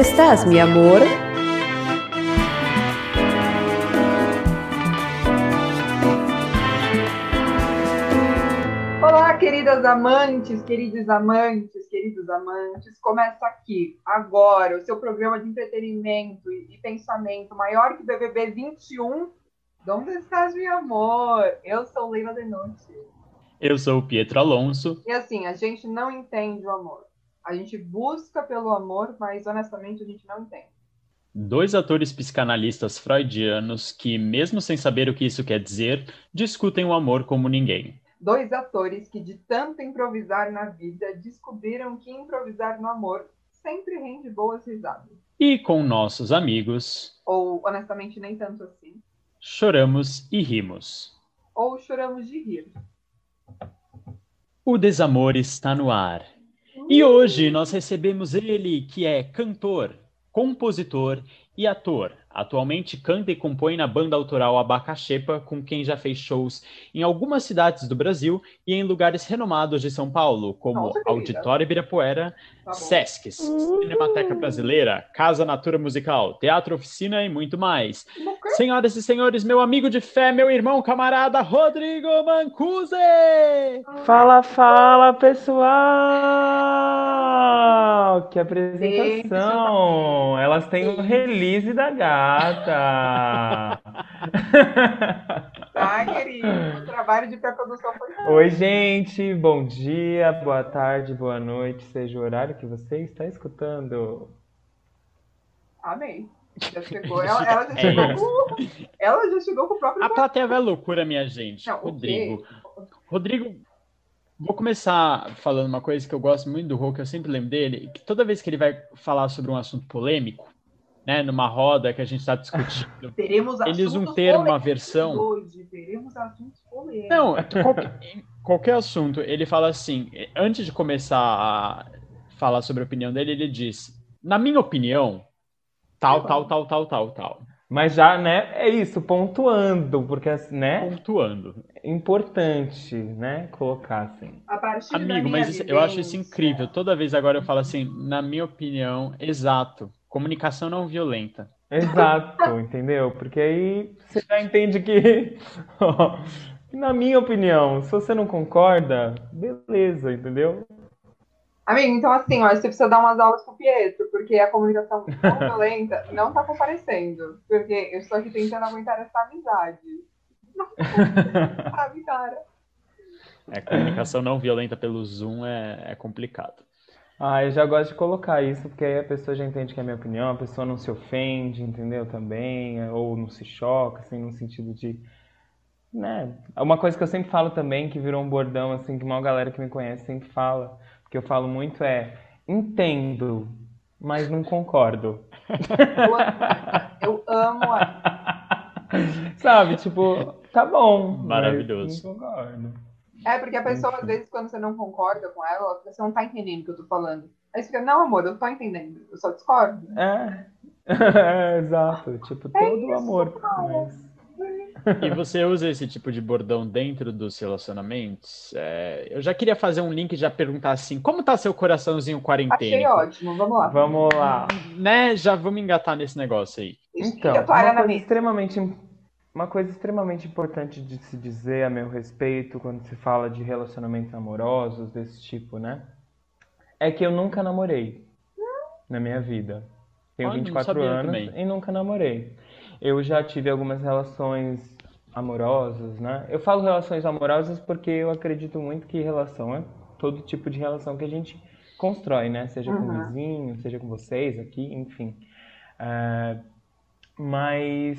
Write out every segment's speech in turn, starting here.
estás, mi amor? Olá, queridas amantes, queridos amantes, queridos amantes. Começa aqui, agora, o seu programa de entretenimento e pensamento maior que o BBB 21. Onde estás, meu amor? Eu sou Leila Denunci. Eu sou o Pietro Alonso. E assim, a gente não entende o amor. A gente busca pelo amor, mas honestamente a gente não entende. Dois atores psicanalistas freudianos que, mesmo sem saber o que isso quer dizer, discutem o amor como ninguém. Dois atores que, de tanto improvisar na vida, descobriram que improvisar no amor sempre rende boas risadas. E com nossos amigos. Ou, honestamente, nem tanto assim. Choramos e rimos. Ou choramos de rir. O desamor está no ar. E hoje nós recebemos ele, que é cantor, compositor e ator. Atualmente canta e compõe na banda autoral Abacaxepa, com quem já fez shows em algumas cidades do Brasil e em lugares renomados de São Paulo, como Nossa, Auditório Ibirapuera, Tá bom. Sescs, Cinemateca Brasileira, Casa Natura Musical, Teatro Oficina e muito mais. Senhoras e senhores, meu amigo de fé, meu irmão camarada Rodrigo Mancuso! Fala, fala, pessoal! Que apresentação! Elas têm o release da gata. Tá, querido. O trabalho de pré-produção foi. Oi, gente, bom dia, boa tarde, boa noite, seja o horário que você está escutando. Amei. Já chegou. Ela, ela já É chegou com. Ela já chegou com o próprio. A plateia vai à loucura, minha gente. Não, Rodrigo. Rodrigo, vou começar falando uma coisa que eu gosto muito do que eu sempre lembro dele, que toda vez que ele vai falar sobre um assunto polêmico, né, numa roda que a gente está discutindo, Teremos eles assuntos vão ter uma versão. Hoje teremos assuntos polêmicos. Não, qualquer, qualquer assunto, ele fala assim, antes de começar a falar sobre a opinião dele, ele diz, na minha opinião, tal, tal, tal, tal, tal, tal, Mas já, né, é isso, pontuando, porque, né, pontuando. é importante, né, colocar assim. A partir da Amigo, minha mas isso- eu acho isso incrível. Toda vez agora eu falo assim, na minha opinião, exato. Comunicação não violenta. Exato, entendeu? Porque aí você já entende que, na minha opinião, se você não concorda, beleza, entendeu? Amigo, então assim, ó, você precisa dar umas aulas pro Pietro, porque a comunicação não violenta não tá comparecendo. Porque eu estou aqui tentando aguentar essa amizade. Não, sabe, cara? É, comunicação não violenta pelo Zoom é, é complicado. Ah, eu já gosto de colocar isso, porque aí a pessoa já entende que é a minha opinião, a pessoa não se ofende, entendeu? Também, ou não se choca, assim, no sentido de, né? Uma coisa que eu sempre falo também, que virou um bordão, assim, que uma galera que me conhece sempre fala, porque eu falo muito é, entendo, mas não concordo. Eu amo, eu amo a... Sabe, tipo, tá bom, mas Maravilhoso. não concordo. É, porque a pessoa, às vezes, quando você não concorda com ela, você não tá entendendo o que eu tô falando. Aí você fica, não, amor, eu tô entendendo, eu só discordo. É, é, exato, tipo, todo isso, amor, mas... E você usa esse tipo de bordão dentro dos relacionamentos? É, eu já queria fazer um link e já perguntar assim, como tá seu coraçãozinho Achei quarentena? ótimo, vamos lá. Vamos lá. Né? Já vamos engatar nesse negócio aí. Então, uma na coisa extremamente, uma coisa extremamente importante de se dizer a meu respeito quando se fala de relacionamentos amorosos desse tipo, né? É que eu nunca namorei na minha vida. Tenho Olha, não 24 sabia anos também. e nunca namorei. Eu já tive algumas relações amorosas, né? Eu falo relações amorosas porque eu acredito muito que relação é todo tipo de relação que a gente constrói, né? Seja com o Uhum. vizinho, seja com vocês aqui, enfim. É, mas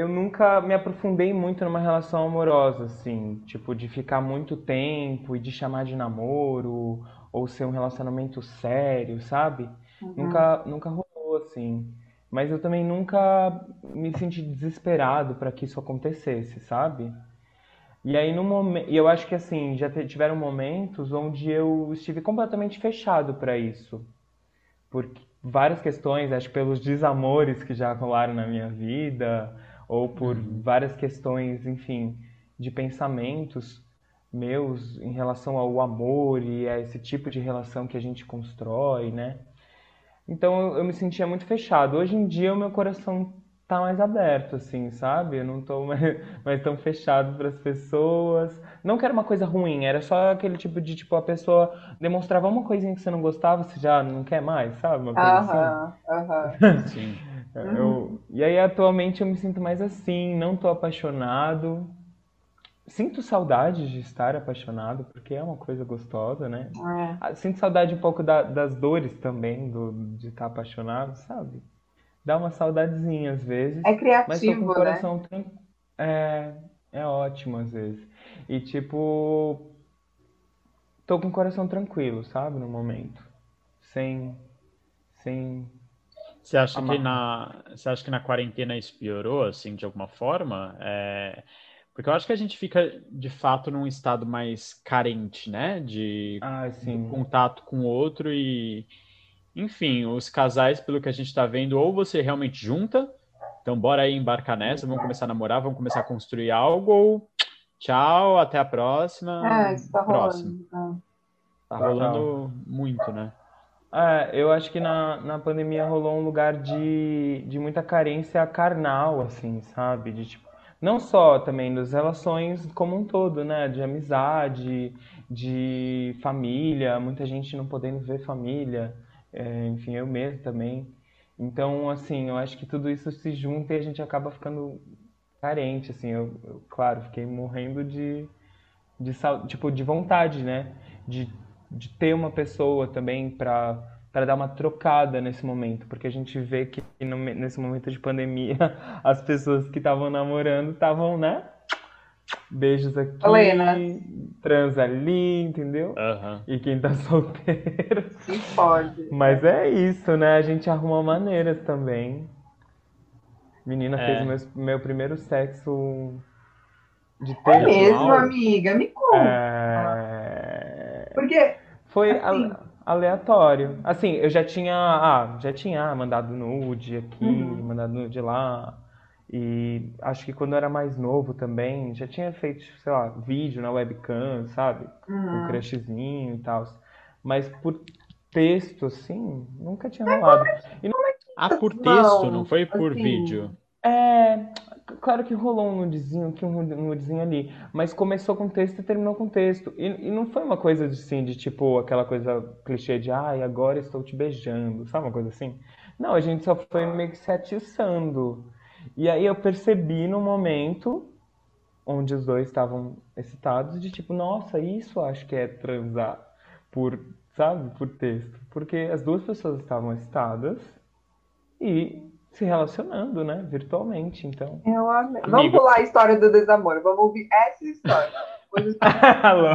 eu nunca me aprofundei muito numa relação amorosa, assim, tipo, de ficar muito tempo e de chamar de namoro ou ser um relacionamento sério, sabe? Uhum. Nunca, nunca rolou assim. Mas eu também nunca me senti desesperado para que isso acontecesse, sabe? E aí no momento, e eu acho que assim, já tiveram momentos onde eu estive completamente fechado para isso. Por várias questões, acho que pelos desamores que já rolaram na minha vida, ou por várias questões, enfim, de pensamentos meus em relação ao amor e a esse tipo de relação que a gente constrói, né? Então eu, eu me sentia muito fechado. Hoje em dia o meu coração tá mais aberto, assim, sabe? Eu não tô mais, mais tão fechado para as pessoas. Não que era uma coisa ruim, era só aquele tipo de, tipo, a pessoa demonstrava uma coisinha que você não gostava, você já não quer mais, sabe? Uma coisa Aham, aham. Sim. Assim. Eu, e aí atualmente eu me sinto mais assim, não tô apaixonado. Sinto saudade de estar apaixonado, porque é uma coisa gostosa, né? É. Ah, Sinto saudade um pouco da- das dores também, do, de estar apaixonado, sabe? Dá uma saudadezinha às vezes. É Mas tô com criativo, o né? coração tran... é, é ótimo às vezes. E tipo, tô com o coração tranquilo, sabe, no momento. Sem sem Você acha que na, você acha que na quarentena isso piorou, assim, de alguma forma? É, Porque eu acho que a gente fica, de fato, num estado mais carente, né? De ah, sim. contato com o outro e, enfim, os casais, pelo que a gente está vendo, ou você realmente junta, então bora aí embarcar nessa, vamos começar a namorar, vamos começar a construir algo, ou tchau, até a próxima, É, isso tá próximo. rolando. Tá rolando muito, né? É, eu acho que na, na pandemia rolou um lugar de, de muita carência carnal, assim, sabe? De, tipo, não só também das relações como um todo, né? De amizade, de família, muita gente não podendo ver família, é, enfim, eu mesmo também. Então, assim, eu acho que tudo isso se junta e a gente acaba ficando carente, assim. Eu, eu, claro, fiquei morrendo de, de, tipo, de vontade, né? De, de ter uma pessoa também para para dar uma trocada nesse momento, porque a gente vê que no nesse momento de pandemia as pessoas que estavam namorando estavam, né? Beijos aqui, Helena. trans ali, entendeu? Aham. E quem tá solteiro. Se pode. Mas é isso, né? A gente arruma maneiras também. Menina É. fez o meu, meu primeiro sexo de É ter. mesmo, Uau. amiga? Me conta. É... Porque Foi Assim. ale- aleatório. Assim, eu já tinha, ah, já tinha mandado nude aqui, Uhum. mandado nude lá. E acho que quando eu era mais novo também, já tinha feito, sei lá, vídeo na webcam, sabe? Com Hum. crushzinho e tal. Mas por texto, assim, nunca tinha rolado. E não Ah, por Não, texto, não foi por assim, vídeo. é, claro que rolou um nudezinho aqui, um nudezinho ali, mas começou com texto e terminou com texto. E, e não foi uma coisa assim, de tipo, aquela coisa clichê de, ai, agora estou te beijando, sabe uma coisa assim? Não, a gente só foi meio que se atiçando. E aí eu percebi no momento onde os dois estavam excitados, de tipo, nossa, isso acho que é transar por, sabe, por texto. Porque as duas pessoas estavam excitadas e se relacionando, né, virtualmente, então. Eu amei. Vamos pular a história do desamor. Vamos ouvir essa história. Alô.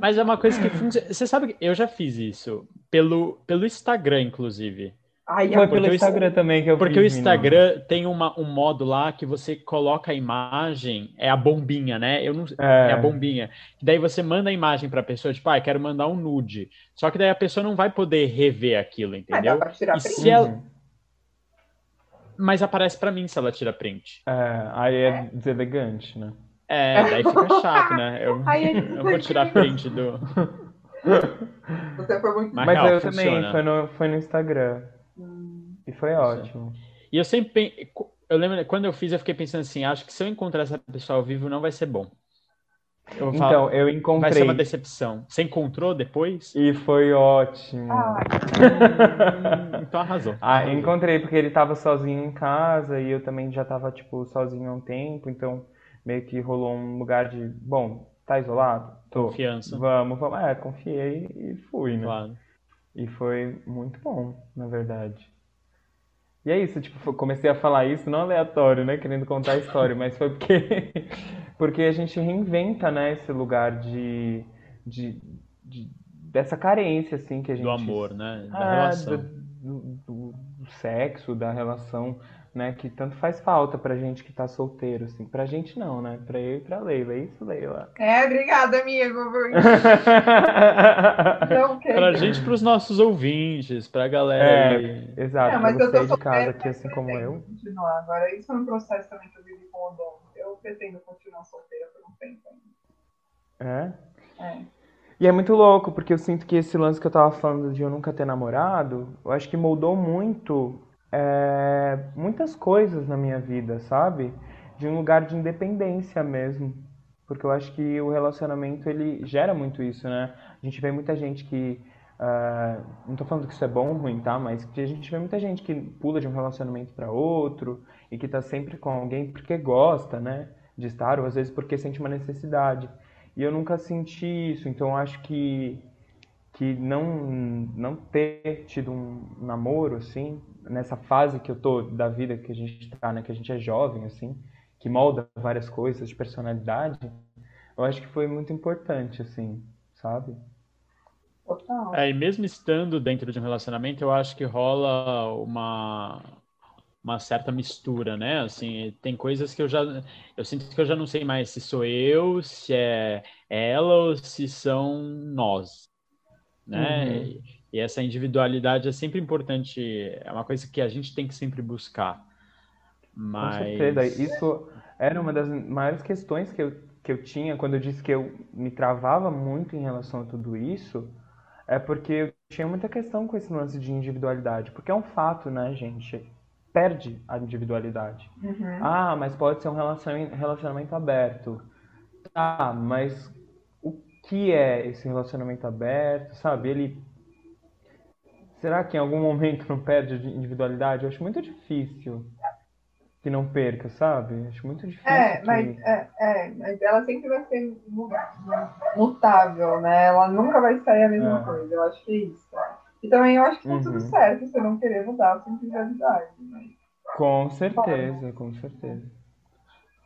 Mas é uma coisa que funciona. Você sabe que eu já fiz isso pelo, pelo Instagram, inclusive. Ai, Foi a- porque pelo o Instagram também que eu Porque o fiz, menina. Instagram tem uma, um modo lá que você coloca a imagem, é a bombinha, né? Eu não, É. é a bombinha. Daí você manda a imagem pra pessoa, tipo, ah, quero mandar um nude. Só que daí a pessoa não vai poder rever aquilo, Mas dá entendeu? pra tirar E print. se ela-. Mas aparece pra mim se ela tira print. É, aí é deselegante, né? É, daí fica chato, né? Eu, Ai, é eu vou tirar print do. Você foi muito. Mas Mas real, eu também, funciona. foi no, foi no Instagram. Hum, E foi ótimo. E eu sempre. Eu lembro, quando eu fiz, eu fiquei pensando assim: acho que se eu encontrar essa pessoa ao vivo, não vai ser bom. Eu vou falar, Então, eu vai ser encontrei. uma decepção. Você encontrou depois? E foi ótimo. Hum, então arrasou. Ah, Arrasou. encontrei porque ele tava sozinho em casa e eu também já tava, tipo, sozinho há um tempo, então meio que rolou um lugar de, bom, tá isolado? Tô. Confiança. Vamos, vamos. É, confiei e fui, né? Claro. E foi muito bom, na verdade. E é isso, tipo, comecei a falar isso não aleatório, né, querendo contar a história, mas foi porque porque a gente reinventa, né, esse lugar de, de, de- dessa carência assim que a gente Do amor, né? Da Ah, relação. do- do- do sexo, da relação, né? Que tanto faz falta pra gente que tá solteiro, assim. Pra gente não, né? Pra eu e pra Leila. É isso, Leila? É, obrigada, amigo. por- Não, Pra gente, pros nossos ouvintes, pra galera aí. Exato, Não, mas pra eu você tô de casa aqui, assim como pretendo eu. Continuar. Agora, isso foi um processo também que eu vivi com o Dom. Eu pretendo continuar solteira por um tempo ainda. É? É. E é muito louco, porque eu sinto que esse lance que eu tava falando de eu nunca ter namorado, eu acho que moldou muito é, muitas coisas na minha vida, sabe? De um lugar de independência mesmo. Porque eu acho que o relacionamento ele gera muito isso, né? A gente vê muita gente que. Uh, não tô falando que isso é bom ou ruim, tá? Mas a gente vê muita gente que pula de um relacionamento para outro e que tá sempre com alguém porque gosta, né? De estar, ou às vezes porque sente uma necessidade. E eu nunca senti isso, então acho que que não não ter tido um namoro assim nessa fase que eu tô da vida que a gente tá, né, que a gente é jovem assim, que molda várias coisas de personalidade, eu acho que foi muito importante assim, sabe? Total. É, e mesmo estando dentro de um relacionamento, eu acho que rola uma uma certa mistura, né? Assim, tem coisas que eu já eu sinto que eu já não sei mais se sou eu, se é ela ou se são nós, né? Uhum. E, essa individualidade é sempre importante, é uma coisa que a gente tem que sempre buscar. Mas... Com certeza, isso era uma das maiores questões que eu, que eu tinha quando eu disse que eu me travava muito em relação a tudo isso, é porque eu tinha muita questão com esse lance de individualidade, porque é um fato, né, gente? perde a individualidade. Uhum. Ah, mas pode ser um relacionamento, relacionamento aberto. Tá, mas o que é esse relacionamento aberto, sabe? Ele. Será que em algum momento não perde a individualidade? Eu acho muito difícil que não perca, sabe? Acho muito difícil. É, que... mas, é, é, mas ela sempre vai ser mutável, né? Ela nunca vai sair a mesma é. coisa. Eu acho que é isso. E também eu acho que tá uhum. tudo certo você não querer mudar a sua individualidade. Né? Com certeza, com certeza.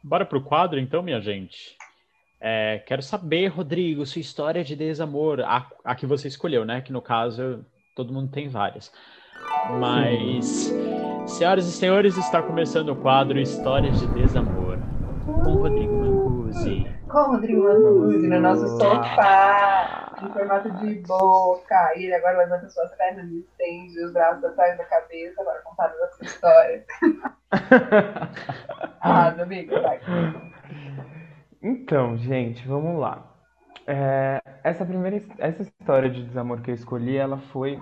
Bora pro quadro então, minha gente. É, quero saber, Rodrigo, sua história de desamor, a, a, que você escolheu, né? Que no caso todo mundo tem várias. Mas, senhoras e senhores, está começando o quadro Histórias de Desamor com Rodrigo Mancusi. Com Rodrigo Mancusi no nosso sofá em formato de boca. Ele agora levanta suas pernas e estende os braços atrás da cabeça para contar a sua história. ah, amigo, vai. Então, gente, vamos lá. É, essa primeira essa história de desamor que eu escolhi, ela foi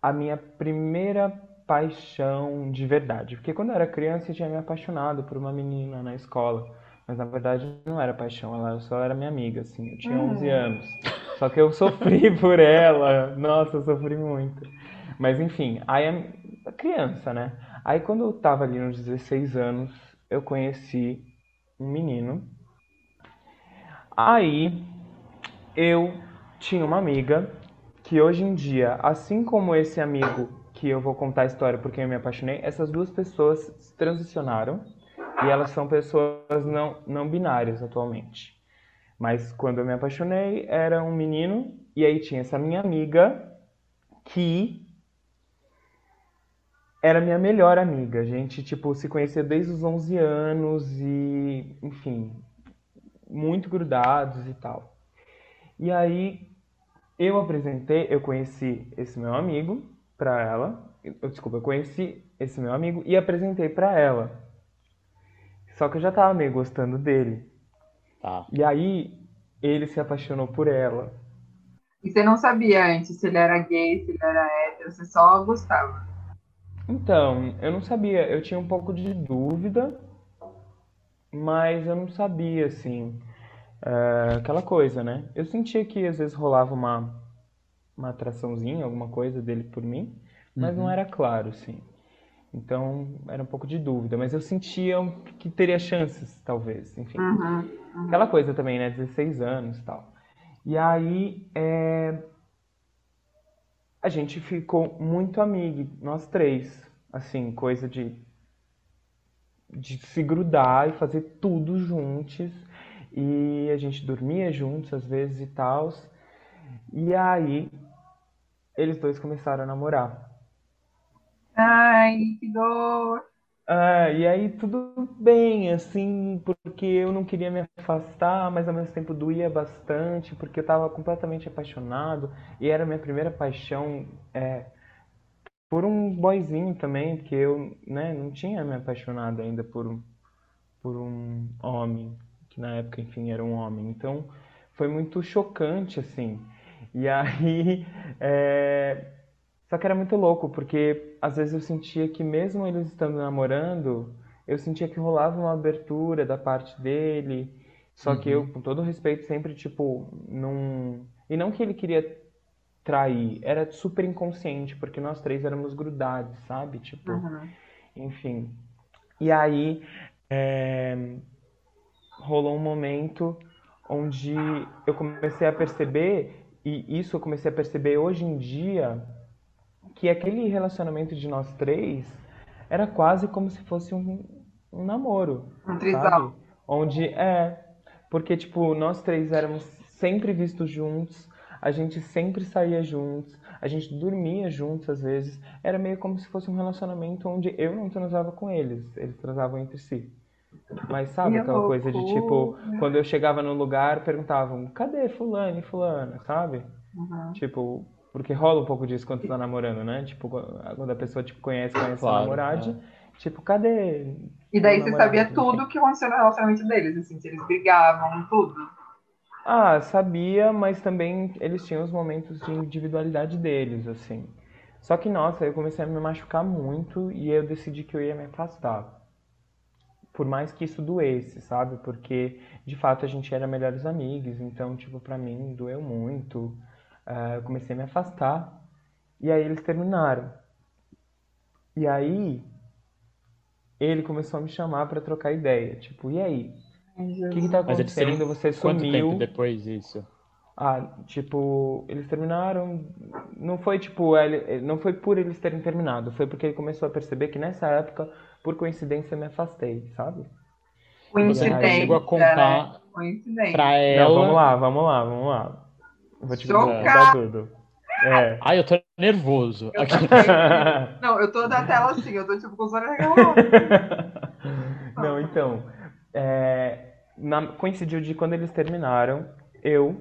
a minha primeira paixão de verdade. Porque quando eu era criança eu tinha me apaixonado por uma menina na escola. Mas na verdade não era paixão, ela só era minha amiga, assim. Eu tinha 11 uhum. anos. Só que eu sofri por ela. Nossa, eu sofri muito. Mas enfim, aí a criança, né? Aí quando eu tava ali nos 16 anos, eu conheci um menino. Aí eu tinha uma amiga que hoje em dia, assim como esse amigo que eu vou contar a história porque eu me apaixonei, essas duas pessoas transicionaram e elas são pessoas não, não binárias atualmente. Mas quando eu me apaixonei, era um menino, e aí tinha essa minha amiga que era minha melhor amiga. A gente, tipo, se conhecia desde os 11 anos e, enfim, muito grudados e tal. E aí eu apresentei, eu conheci esse meu amigo para ela. Eu, desculpa, eu conheci esse meu amigo e apresentei para ela. Só que eu já tava meio gostando dele. Tá. E aí ele se apaixonou por ela. E você não sabia antes se ele era gay, se ele era hétero, você só gostava? Então, eu não sabia. Eu tinha um pouco de dúvida, mas eu não sabia, assim. É, aquela coisa, né? Eu sentia que às vezes rolava uma, uma atraçãozinha, alguma coisa dele por mim, mas uhum. não era claro, assim. Então, era um pouco de dúvida, mas eu sentia que teria chances, talvez, enfim. Uhum, uhum. Aquela coisa também, né? 16 anos e tal. E aí, é... a gente ficou muito amigo, nós três. Assim, coisa de, de se grudar e fazer tudo juntos. E a gente dormia juntos às vezes e tal. E aí, eles dois começaram a namorar. Ai, que dor. Ah, e aí tudo bem, assim, porque eu não queria me afastar, mas ao mesmo tempo doía bastante, porque eu estava completamente apaixonado e era a minha primeira paixão é, por um boyzinho também, porque eu né, não tinha me apaixonado ainda por, por um homem, que na época, enfim, era um homem. Então foi muito chocante, assim. E aí, é... só que era muito louco, porque às vezes eu sentia que mesmo eles estando namorando, eu sentia que rolava uma abertura da parte dele, só uhum. que eu, com todo respeito, sempre, tipo, não... E não que ele queria trair, era super inconsciente, porque nós três éramos grudados, sabe? Tipo, uhum. enfim. E aí, é... rolou um momento onde eu comecei a perceber, e isso eu comecei a perceber hoje em dia, que aquele relacionamento de nós três era quase como se fosse um, um namoro. Um trisal. Onde, é, porque, tipo, nós três éramos sempre vistos juntos, a gente sempre saía juntos, a gente dormia juntos às vezes. Era meio como se fosse um relacionamento onde eu não transava com eles, eles transavam entre si. Mas sabe aquela coisa de tipo, quando eu chegava no lugar, perguntavam, cadê fulano e fulana, sabe? Uhum. Tipo, porque rola um pouco disso quando tu tá namorando, né? Tipo, quando a pessoa tipo, conhece, conhece claro, a namorade, é. tipo, cadê? E daí você sabia tudo o que aconteceu no relacionamento deles, assim, se eles brigavam, tudo. Ah, sabia, mas também eles tinham os momentos de individualidade deles, assim. Só que, nossa, eu comecei a me machucar muito e eu decidi que eu ia me afastar por mais que isso doesse, sabe? Porque de fato a gente era melhores amigos, então, tipo, pra mim doeu muito. Uh, eu comecei a me afastar. E aí eles terminaram. E aí ele começou a me chamar para trocar ideia. Tipo, e aí? O que, que tá acontecendo? Você sumiu. Quanto tempo depois disso? Ah, tipo, eles terminaram. Não foi tipo, ele, não foi por eles terem terminado, foi porque ele começou a perceber que nessa época por coincidência, me afastei, sabe? Coincidência. chegou a contar né? pra ela. Não, vamos lá, vamos lá, vamos lá. Vou te contar tudo. É. Ai, eu tô nervoso. Eu tô... Não, eu tô da tela assim, eu tô tipo com os olhos Não, então. É, na, coincidiu de quando eles terminaram, eu.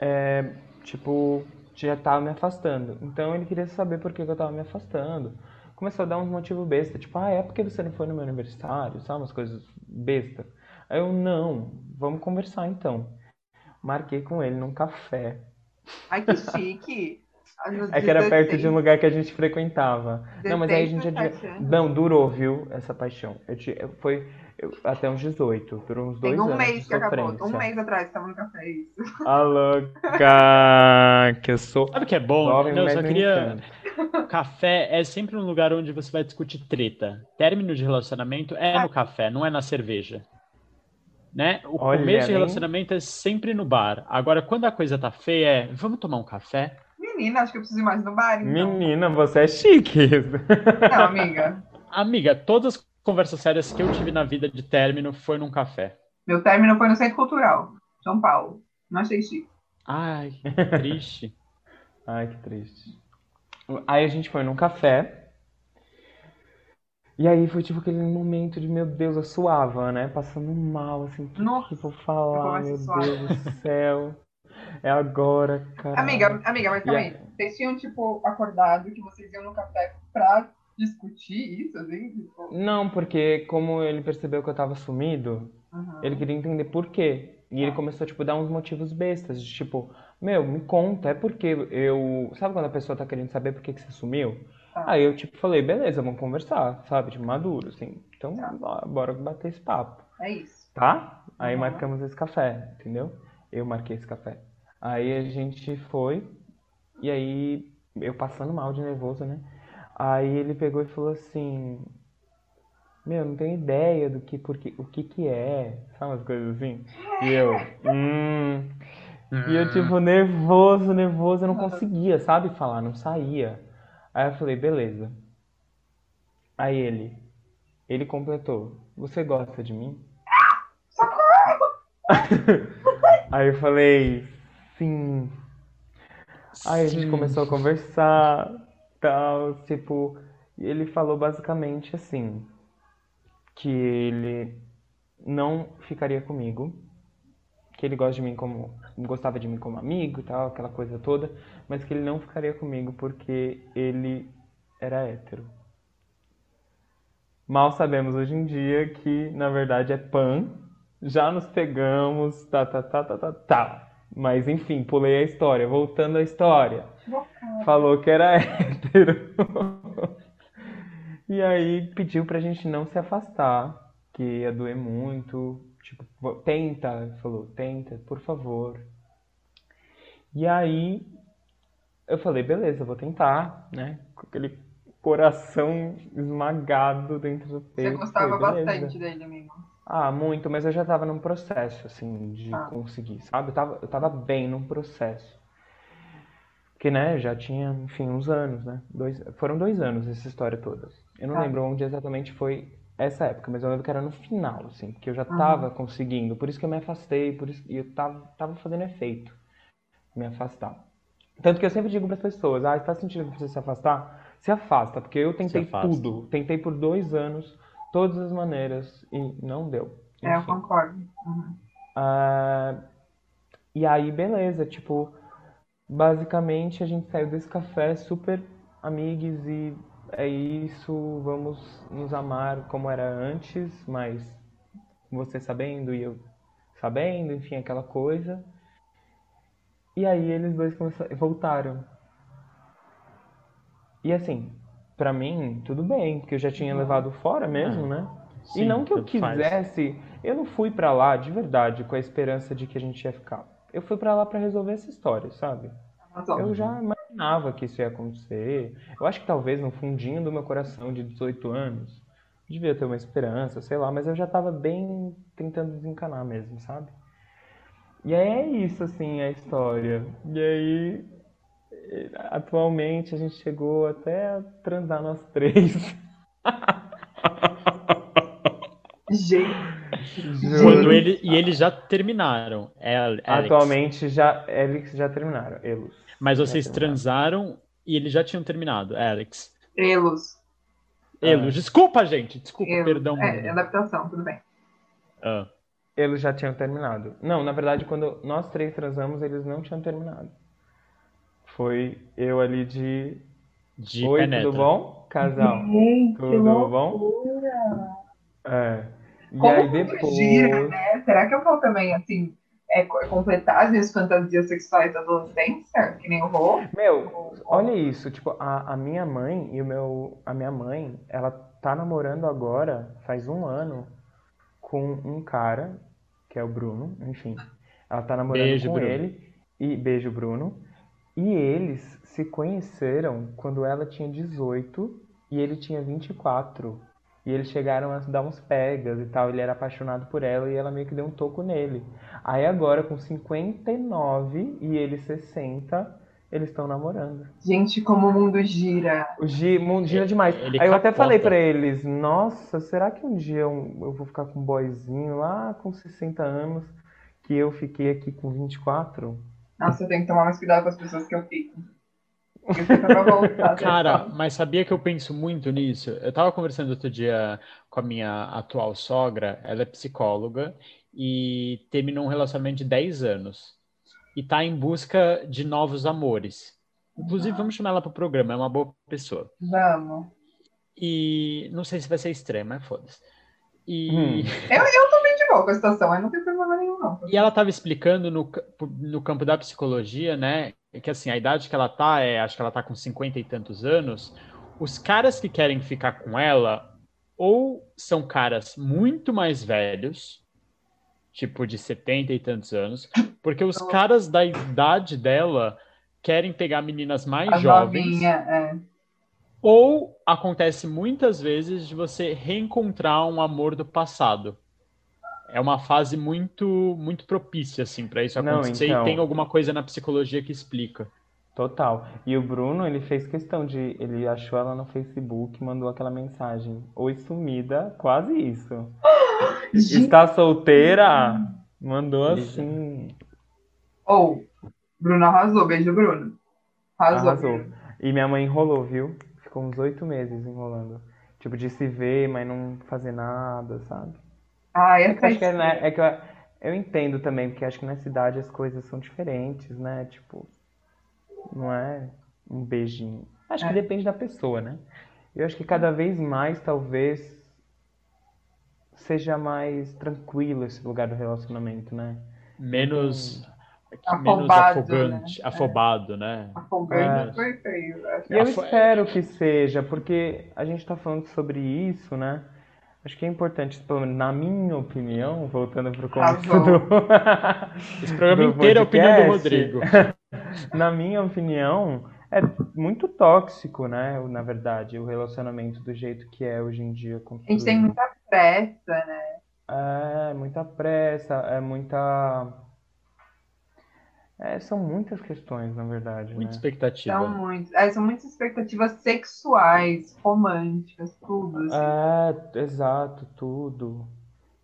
É, tipo, já tava me afastando. Então ele queria saber por que eu tava me afastando começou a dar uns motivos besta, tipo, ah, é porque você não foi no meu aniversário, sabe? Umas coisas besta. Aí eu, não, vamos conversar então. Marquei com ele num café. Ai, que chique! É que era perto de um lugar que a gente frequentava. Não, mas aí a gente já... Não, durou, viu, essa paixão. Eu te... Foi eu... até uns 18, durou uns dois Tem um anos mês que acabou. Um mês atrás que tava no café, é isso. A louca! que eu sou. Sabe o que é bom? Jovem, não, eu só queria. Café é sempre um lugar onde você vai discutir treta. Término de relacionamento é no café, não é na cerveja. Né? O Olha, começo de relacionamento é sempre no bar. Agora, quando a coisa tá feia, é vamos tomar um café? Menina, acho que eu preciso ir mais no bar. Então. Menina, você é chique. Não, amiga. Amiga, todas as conversas sérias que eu tive na vida de término foi num café. Meu término foi no Centro Cultural, São Paulo. Não achei chique. Ai, triste. Ai, que triste. Aí a gente foi num café. E aí foi tipo aquele momento de, meu Deus, eu suava, né? Passando mal, assim, o que, Nossa, que vou falar, meu Deus do céu. É agora, cara. Amiga, amiga, mas calma aí. Vocês tinham, tipo, acordado que vocês iam no café pra discutir isso, assim? Não, porque como ele percebeu que eu tava sumido, uhum. ele queria entender por quê. E ele começou, tipo, a dar uns motivos bestas, de tipo, meu, me conta, é porque eu. Sabe quando a pessoa tá querendo saber por que, que você sumiu? Ah. Aí eu, tipo, falei, beleza, vamos conversar, sabe? Tipo, maduro, assim. Então, tá. bora bater esse papo. É isso. Tá? Aí uhum. marcamos esse café, entendeu? Eu marquei esse café. Aí a gente foi, e aí eu passando mal de nervoso, né? Aí ele pegou e falou assim: Meu, não tenho ideia do que, porque, o que que é, sabe umas coisas assim? E eu, hum. E eu, tipo, nervoso, nervoso, eu não conseguia, sabe, falar, não saía. Aí eu falei, beleza. Aí ele, ele completou, você gosta de mim? Aí eu falei, sim. Aí a gente começou a conversar, tal, tipo, ele falou basicamente assim, que ele não ficaria comigo, que ele gosta de mim como gostava de mim como amigo tal, aquela coisa toda, mas que ele não ficaria comigo porque ele era hétero. Mal sabemos hoje em dia que na verdade é pan, já nos pegamos, tá, tá, tá, tá, tá, tá. Mas enfim, pulei a história. Voltando à história. Falou que era hétero. e aí pediu pra gente não se afastar, que ia doer muito. Tipo, tenta, falou, tenta, por favor. E aí eu falei, beleza, vou tentar, né? Com aquele coração esmagado dentro do peito. Você gostava falei, bastante dele, amigo. Ah, muito, mas eu já tava num processo, assim, de ah. conseguir, sabe? Eu tava, eu tava bem num processo. Porque, né, já tinha, enfim, uns anos, né? Dois, foram dois anos essa história toda. Eu não ah. lembro onde exatamente foi essa época, mas eu lembro que era no final, assim, que eu já tava conseguindo. Por isso que eu me afastei, por isso, e eu tava, tava fazendo efeito me afastar. Tanto que eu sempre digo para as pessoas, ah, faz sentido você se afastar? Se afasta, porque eu tentei tudo. Tentei por dois anos todas as maneiras e não deu. Enfim. É, eu concordo. Uhum. Uh, e aí, beleza, tipo, basicamente a gente saiu desse café super amigos e é isso, vamos nos amar como era antes, mas você sabendo e eu sabendo, enfim, aquela coisa. E aí eles dois voltaram. E assim, para mim, tudo bem, porque eu já tinha levado fora mesmo, é. né? Sim, e não que eu quisesse, faz. eu não fui para lá de verdade com a esperança de que a gente ia ficar. Eu fui para lá para resolver essa história, sabe? Eu já imaginava que isso ia acontecer. Eu acho que talvez no fundinho do meu coração de 18 anos, devia ter uma esperança, sei lá, mas eu já tava bem tentando desencanar mesmo, sabe? E aí é isso, assim, a história. E aí atualmente a gente chegou até a transar nós três. Gente. Quando ele, e eles já terminaram. É, Alex. Atualmente já eles já terminaram. Eles. Mas vocês transaram e eles já tinham terminado, Alex. Elos. Elos. Ah. Desculpa, gente. Desculpa, Elos. perdão. É, é, adaptação, tudo bem. Ah. Eles já tinham terminado. Não, na verdade, quando nós três transamos, eles não tinham terminado. Foi eu ali de. De Oi, penetra. tudo bom? Casal. tudo bom? É. E Como aí depois. Gira, né? Será que eu vou também, assim, é, completar as minhas fantasias sexuais da adolescência? Que nem o Rô? Meu, olha isso. Tipo, a, a minha mãe e o meu. A minha mãe, ela tá namorando agora, faz um ano, com um cara, que é o Bruno, enfim. Ela tá namorando beijo, com Bruno. ele. E beijo, Bruno. E eles se conheceram quando ela tinha 18 e ele tinha 24. E eles chegaram a dar uns pegas e tal. Ele era apaixonado por ela e ela meio que deu um toco nele. Aí agora, com 59 e ele 60, eles estão namorando. Gente, como o mundo gira. O gi, mundo gira demais. Ele Aí eu até falei para eles: Nossa, será que um dia eu, eu vou ficar com um boyzinho lá com 60 anos que eu fiquei aqui com 24? Nossa, eu tenho que tomar mais cuidado com as pessoas que eu fico. Cara, mas sabia que eu penso muito nisso? Eu tava conversando outro dia com a minha atual sogra, ela é psicóloga e terminou um relacionamento de 10 anos e tá em busca de novos amores. Inclusive, vamos chamar ela pro programa, é uma boa pessoa. Vamos. E não sei se vai ser estranho, mas foda-se. E... Hum. Eu, eu tô com a situação, aí não tem problema nenhum, não. E ela estava explicando no, no campo da psicologia, né? Que assim, a idade que ela tá, é, acho que ela tá com 50 e tantos anos. Os caras que querem ficar com ela, ou são caras muito mais velhos, tipo de 70 e tantos anos, porque os caras da idade dela querem pegar meninas mais a jovens. Novinha, é. Ou acontece muitas vezes de você reencontrar um amor do passado. É uma fase muito muito propícia assim para isso acontecer Não, então... e tem alguma coisa na psicologia que explica. Total. E o Bruno, ele fez questão de. Ele achou ela no Facebook, mandou aquela mensagem. Oi, sumida, quase isso. Está solteira? Mandou assim. Ou, oh, Bruno arrasou, beijo, Bruno. Arrasou. arrasou. E minha mãe enrolou, viu? ficou uns oito meses enrolando. Tipo, de se ver, mas não fazer nada, sabe? Ah, é, que acho que é, né, é que eu, eu entendo também, porque acho que na cidade as coisas são diferentes, né? Tipo, não é um beijinho. Acho é. que depende da pessoa, né? Eu acho que cada vez mais, talvez, seja mais tranquilo esse lugar do relacionamento, né? Menos, Afobado, menos afogante, né? afobado, né? Afogante É. foi feio. E eu Afo- espero que seja, porque a gente tá falando sobre isso, né? Acho que é importante, pelo menos na minha opinião, voltando pro começo Arrasou. do, Esse programa do inteiro é a opinião do podcast. Rodrigo. na minha opinião, é muito tóxico, né? Na verdade, o relacionamento do jeito que é hoje em dia. A gente tem construído. muita pressa, né? É, muita pressa, é muita. É, são muitas questões, na verdade, Muita né? expectativa. São, muitos, é, são muitas expectativas sexuais, românticas, tudo. assim. É, exato, tudo.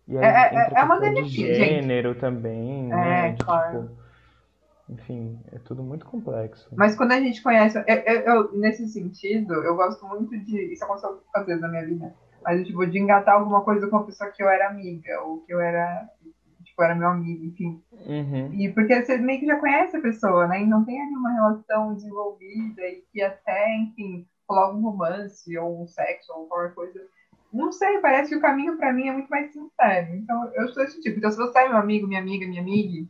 E aí É- é- entra é uma questão de delícia, gente. gênero também, É, né? De, claro. tipo, enfim, é tudo muito complexo. Mas quando a gente conhece, eu, eu- eu- nesse sentido, eu gosto muito de. Isso aconteceu às vezes na minha vida. Mas, tipo, de engatar alguma coisa com uma pessoa que eu era amiga, ou que eu era. Tipo, era meu amigo, enfim. Uhum. E porque você meio que já conhece a pessoa, né? E não tem ali uma relação desenvolvida e que até, enfim, rolar um romance ou um sexo ou qualquer coisa. Não sei, parece que o caminho pra mim é muito mais sincero. Então, eu sou esse tipo. Então, se você é meu amigo, minha amiga, minha amiga,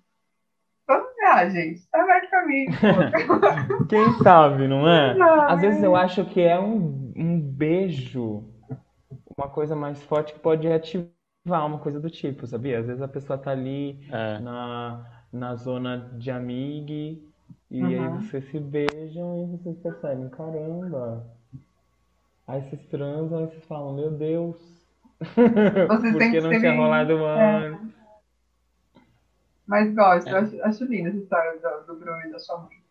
vamos lá, gente. Tá aberto caminho. Quem sabe, não é? Não, Às vezes é. eu acho que é um, um beijo, uma coisa mais forte que pode ativar uma coisa do tipo, sabia? Às vezes a pessoa tá ali É. na, na zona de amigue e Uhum. aí vocês se beijam e vocês percebem, caramba. Aí vocês transam e vocês falam, meu Deus, Vocês por têm que que não tinha rolado é. antes? Mas gosto, eu acho, acho linda essa história do, do Bruno e da sua mãe.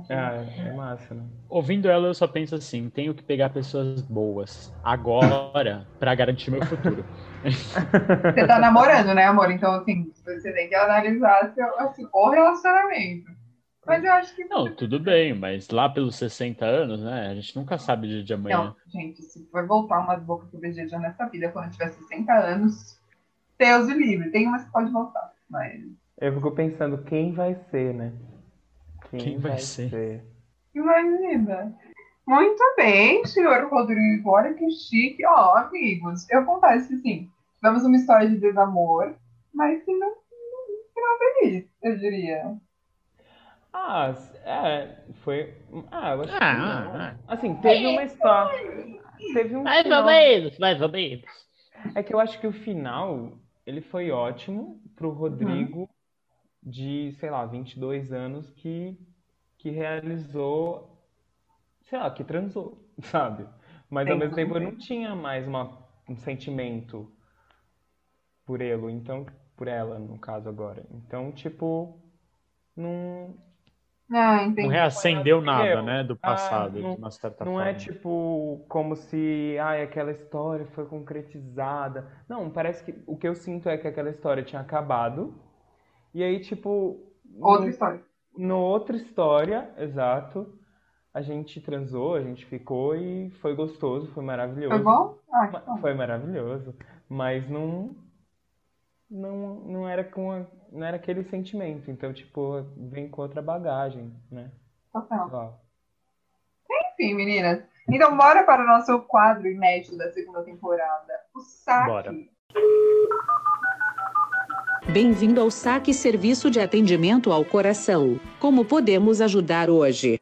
Acho É, é massa, né? Ouvindo ela, eu só penso assim: tenho que pegar pessoas boas agora pra garantir meu futuro. Você tá namorando, né, amor? Então, assim, você tem que analisar seu, assim, o relacionamento. Mas eu acho que. Não, tudo bem, mas lá pelos 60 anos, né? A gente nunca sabe o dia de amanhã. Não, gente, se for voltar umas bocas que eu beijei já nessa vida, quando tiver 60 anos, Deus o livre. Tem umas que pode voltar. Mas. Eu fico pensando, quem vai ser, né? Quem vai ser? Imagina. Muito bem, senhor Rodrigo. Olha que chique. Ó, amigos, eu confesso que sim, tivemos uma história de desamor, mas que não, não final feliz, eu diria. Ah, é, foi. Ah, eu acho que Ah, não. ah, Assim, teve uma história. Teve um Mais final. ou menos, mais ou menos. É que eu acho que o final, ele foi ótimo pro Rodrigo de, sei lá, 22 anos que, que realizou, sei lá, que transou, sabe? Mas ao mesmo tempo eu não tinha mais uma, um sentimento por ele, então, por ela, no caso agora. Então, tipo, não, Ah, entendi. Não reacendeu nada, Eu- né? Do Ah, passado, não- de uma certa Não forma. é tipo como se ai, aquela história foi concretizada. Não, parece que o que eu sinto é que aquela história tinha acabado. E aí, tipo, Outra no, história. no outra história, exato, a gente transou, a gente ficou e foi gostoso, foi maravilhoso. Foi bom? Ah, que Ma- bom. Foi maravilhoso, mas não não, não era com a- não era aquele sentimento. Então, tipo, vem com outra bagagem, né? Total. Enfim, meninas. Então, bora para o nosso quadro inédito da segunda temporada. O saque. Bora. Bem-vindo ao Saque Serviço de Atendimento ao Coração. Como podemos ajudar hoje?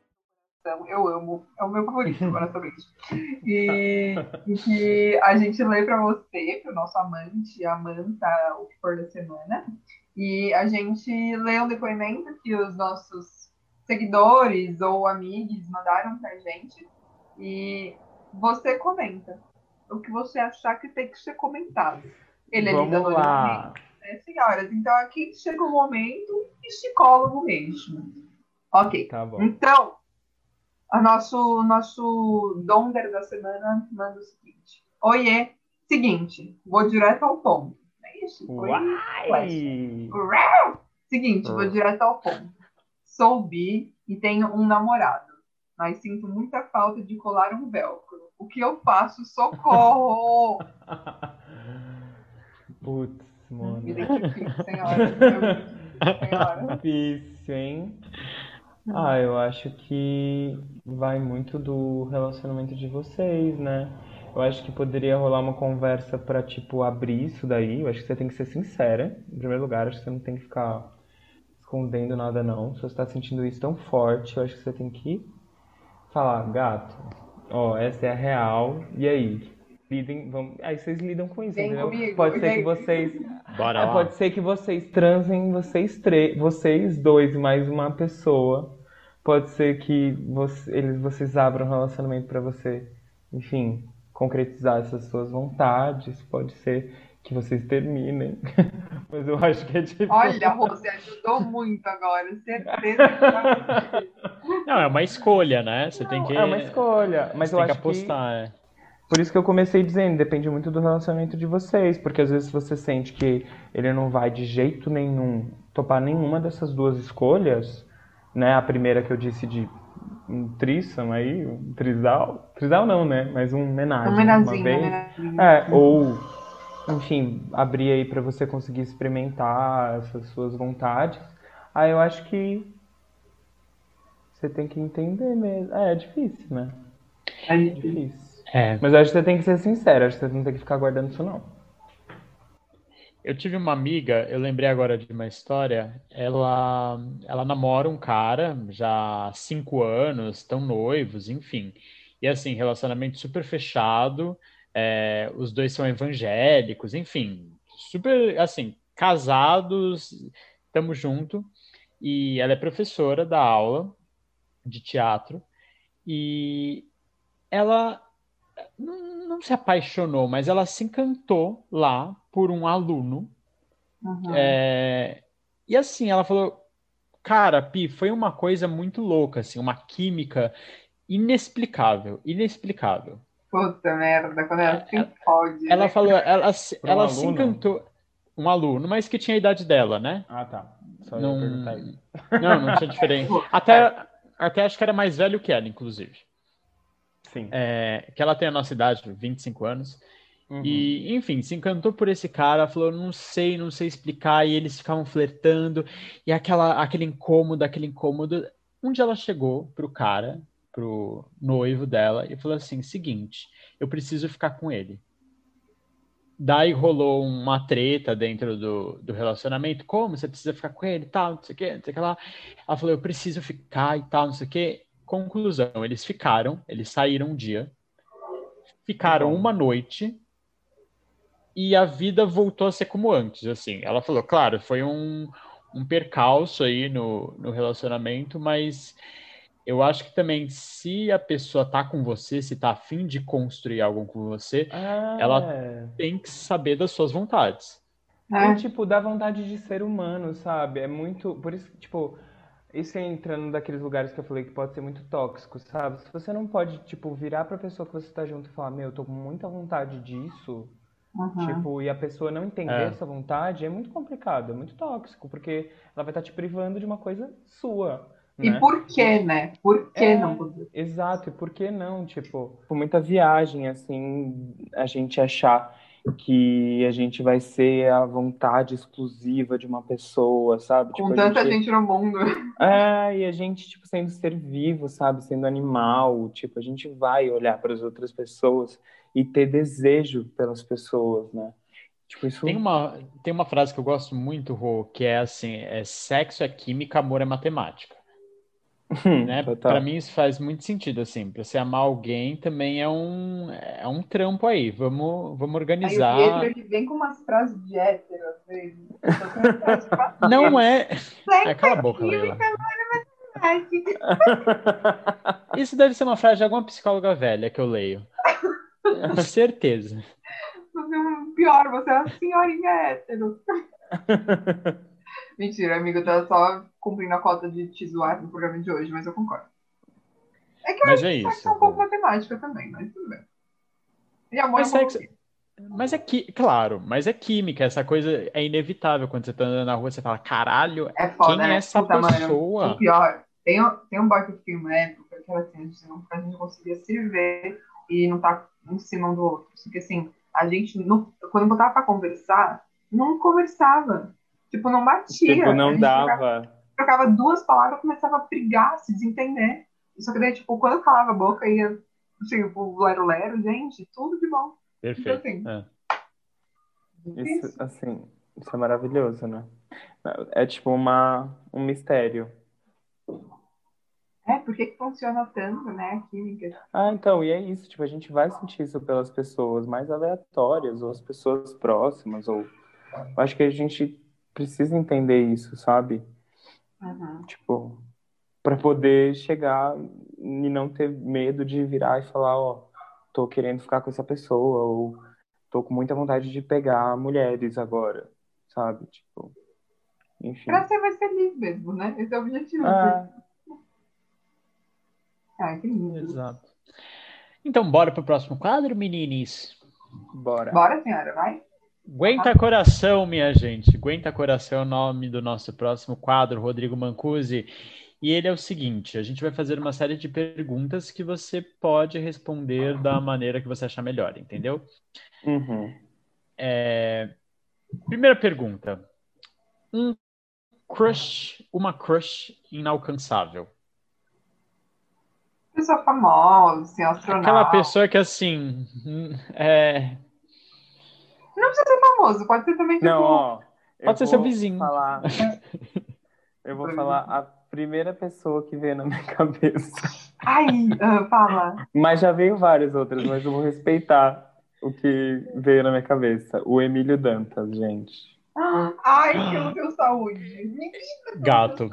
Então, eu amo. É o meu favorito, honestamente. E, e que a gente lê para você, para o nosso amante, Amanta, o que for da semana. E a gente lê um depoimento que os nossos seguidores ou amigos mandaram pra gente. E você comenta o que você achar que tem que ser comentado. Ele é Vamos lá. anonimamente, né, senhoras? Então aqui chega o momento psicólogo mesmo. Ok. Tá bom. Então, o nosso, nosso donder da semana manda o seguinte. Oiê, seguinte, vou direto ao ponto. É isso? Seguinte, vou Ah. direto ao ponto. Sou bi e tenho um namorado, mas sinto muita falta de colar um velcro. O que eu faço? Socorro! Putz, mano. Me identifico, senhora. Eu me identifico, senhora. Difícil, hein? Ah, eu acho que vai muito do relacionamento de vocês, né? Eu acho que poderia rolar uma conversa pra, tipo, abrir isso daí. Eu acho que você tem que ser sincera, em primeiro lugar. Acho que você não tem que ficar escondendo nada, não. Se você tá sentindo isso tão forte, eu acho que você tem que falar, gato, ó, essa é a real. E aí? Lidem, vamos... Aí vocês lidam com isso, Vem entendeu? comigo, pode ser que vocês. Bora É, lá. pode ser que vocês transem, vocês três, vocês dois mais uma pessoa. Pode ser que você- eles, vocês abram um relacionamento pra você, enfim, concretizar essas suas vontades. Pode ser que vocês terminem. Mas eu acho que é difícil. Olha, Rô, você ajudou muito agora. Certeza que vai Não, é uma escolha, né? Você tem que. É uma escolha, mas você eu tem que acho que apostar. é. Por isso que eu comecei dizendo, depende muito do relacionamento de vocês, porque às vezes você sente que ele não vai de jeito nenhum topar nenhuma dessas duas escolhas, né? A primeira que eu disse de um tríssamo aí, um trisal, trisal não, né? Mas um homenagem, Um uma vez. né? É, ou, enfim, abrir aí pra você conseguir experimentar essas suas vontades. Aí eu acho que você tem que entender mesmo. É, é difícil, né? É É difícil. É. Mas eu acho que você tem que ser sincero, acho que você não tem que ficar guardando isso, não. Eu tive uma amiga, eu lembrei agora de uma história. Ela, ela namora um cara já há cinco anos, estão noivos, enfim. E assim, relacionamento super fechado. é, os dois são evangélicos, enfim, super assim, casados, estamos junto. E ela é professora da aula de teatro e ela não, não se apaixonou, mas ela se encantou lá por um aluno. Uhum. É, e assim, ela falou, cara, Pi, foi uma coisa muito louca, assim, uma química inexplicável, inexplicável. Puta merda, quando ela se pode. Ela falou, ela, se- Por um ela se aluno? encantou, um aluno, mas que tinha a idade dela, né? Ah, tá. Só Não, ia perguntar isso. não, não tinha diferença. Até, até acho que era mais velho que ela, inclusive. Sim. É, que ela tem a nossa idade, 25 anos. Uhum. E, enfim, se encantou por esse cara, falou, não sei, não sei explicar, e eles ficavam flertando, e aquela, aquele incômodo, aquele incômodo. Um dia ela chegou pro cara, pro noivo dela, e falou assim: seguinte, eu preciso ficar com ele. Daí rolou uma treta dentro do, do relacionamento. Como? Você precisa ficar com ele tal, não sei o que, não sei o que lá. Ela falou, eu preciso ficar e tal, não sei o que. Conclusão, eles ficaram, eles saíram um dia, ficaram uma noite e a vida voltou a ser como antes, assim. Ela falou, claro, foi um, um percalço aí no, no relacionamento, mas eu acho que também se a pessoa tá com você, se tá afim de construir algo com você, Ah, ela- é. tem que saber das suas vontades. É. E, tipo, dá vontade de ser humano, sabe? É muito. Por isso que, tipo, isso entra num daqueles lugares que eu falei que pode ser muito tóxico, sabe? Se você não pode, tipo, virar pra pessoa que você tá junto e falar, meu, eu tô com muita vontade disso, Uhum. tipo, e a pessoa não entender É. essa vontade, é muito complicado, é muito tóxico, porque ela vai estar te privando de uma coisa sua, E né? por que, né? Por que É. não poder? Exato, e por que não? Tipo, por muita viagem, assim, a gente achar que a gente vai ser a vontade exclusiva de uma pessoa, sabe? Com Tipo, a tanta gente... gente no mundo. É, e a gente, tipo, sendo ser vivo, sabe? Sendo animal, tipo, a gente vai olhar para as outras pessoas e ter desejo pelas pessoas, né? Tipo, isso... Tem uma, tem uma frase que eu gosto muito, Rô, que é assim, é sexo é química, amor é matemática. Né? Total. Para mim isso faz muito sentido, assim, para você amar alguém também é um, é um trampo aí, vamos, vamos Aí o organizar. Pietro, ele vem com umas frases de hétero, às vezes. Não é... É cala a boca, Leila. matemática. Isso deve ser uma frase de alguma psicóloga velha que eu leio. Com certeza. Você pior, você é uma senhorinha hétero. Mentira, amigo, eu tava só cumprindo a cota de te zoar no programa de hoje, mas eu concordo. É que eu Mas é acho que isso. é um pouco matemática também, mas tudo bem. E amor Mas é sexo- pouco- Mas é que, claro, mas é química, essa coisa é inevitável quando você tá andando na rua, você fala, caralho, é foda, quem é né? essa Puta, mano, pessoa? O pior, tem, um- tem um boy que eu fiquei uma época que era assim, a gente não, a gente não conseguia se ver e não tá um em cima um do outro. Porque assim, a gente, não, quando botava pra conversar, não conversava. Tipo, não batia. Tipo, A não gente Trocava, dava. trocava duas palavras, começava a brigar, se desentender. Só que daí, tipo, quando calava a boca, ia tipo, o Lero Lero, gente, tudo de bom. Perfeito. assim, É. Isso, assim, isso é maravilhoso, né? É tipo uma, um mistério. É, por que que funciona tanto, né, a química? Ah, então, e é isso, tipo, a gente vai sentir isso pelas pessoas mais aleatórias, ou as pessoas próximas, ou... Eu acho que a gente precisa entender isso, sabe? Uhum. Tipo, para poder chegar e não ter medo de virar e falar, ó, tô querendo ficar com essa pessoa, ou tô com muita vontade de pegar mulheres agora, sabe? Tipo, enfim. Pra ser mais feliz mesmo, né? Esse é o objetivo. Ah, Ah, que lindo. Exato. Então, bora pro próximo quadro, meninis. bora. Bora, senhora, vai? Aguenta coração, minha gente. Aguenta coração é o nome do nosso próximo quadro, Rodrigo Mancusi. E ele é o seguinte: a gente vai fazer uma série de perguntas que você pode responder da maneira que você achar melhor, entendeu? Uhum. É, Primeira pergunta: um crush, uma crush inalcançável. Pessoa famosa, assim, astronauta. Aquela pessoa que assim, é, Não precisa ser famoso, pode ser também tipo. Não, ó. eu Pode ser seu vou vizinho. Falar... Eu vou falar a primeira pessoa que veio na minha cabeça. Ai, ah, fala. Mas já veio várias outras, mas eu vou respeitar o que veio na minha cabeça. O Emílio Dantas, gente. Ai, que eu não tenho saúde. Gato.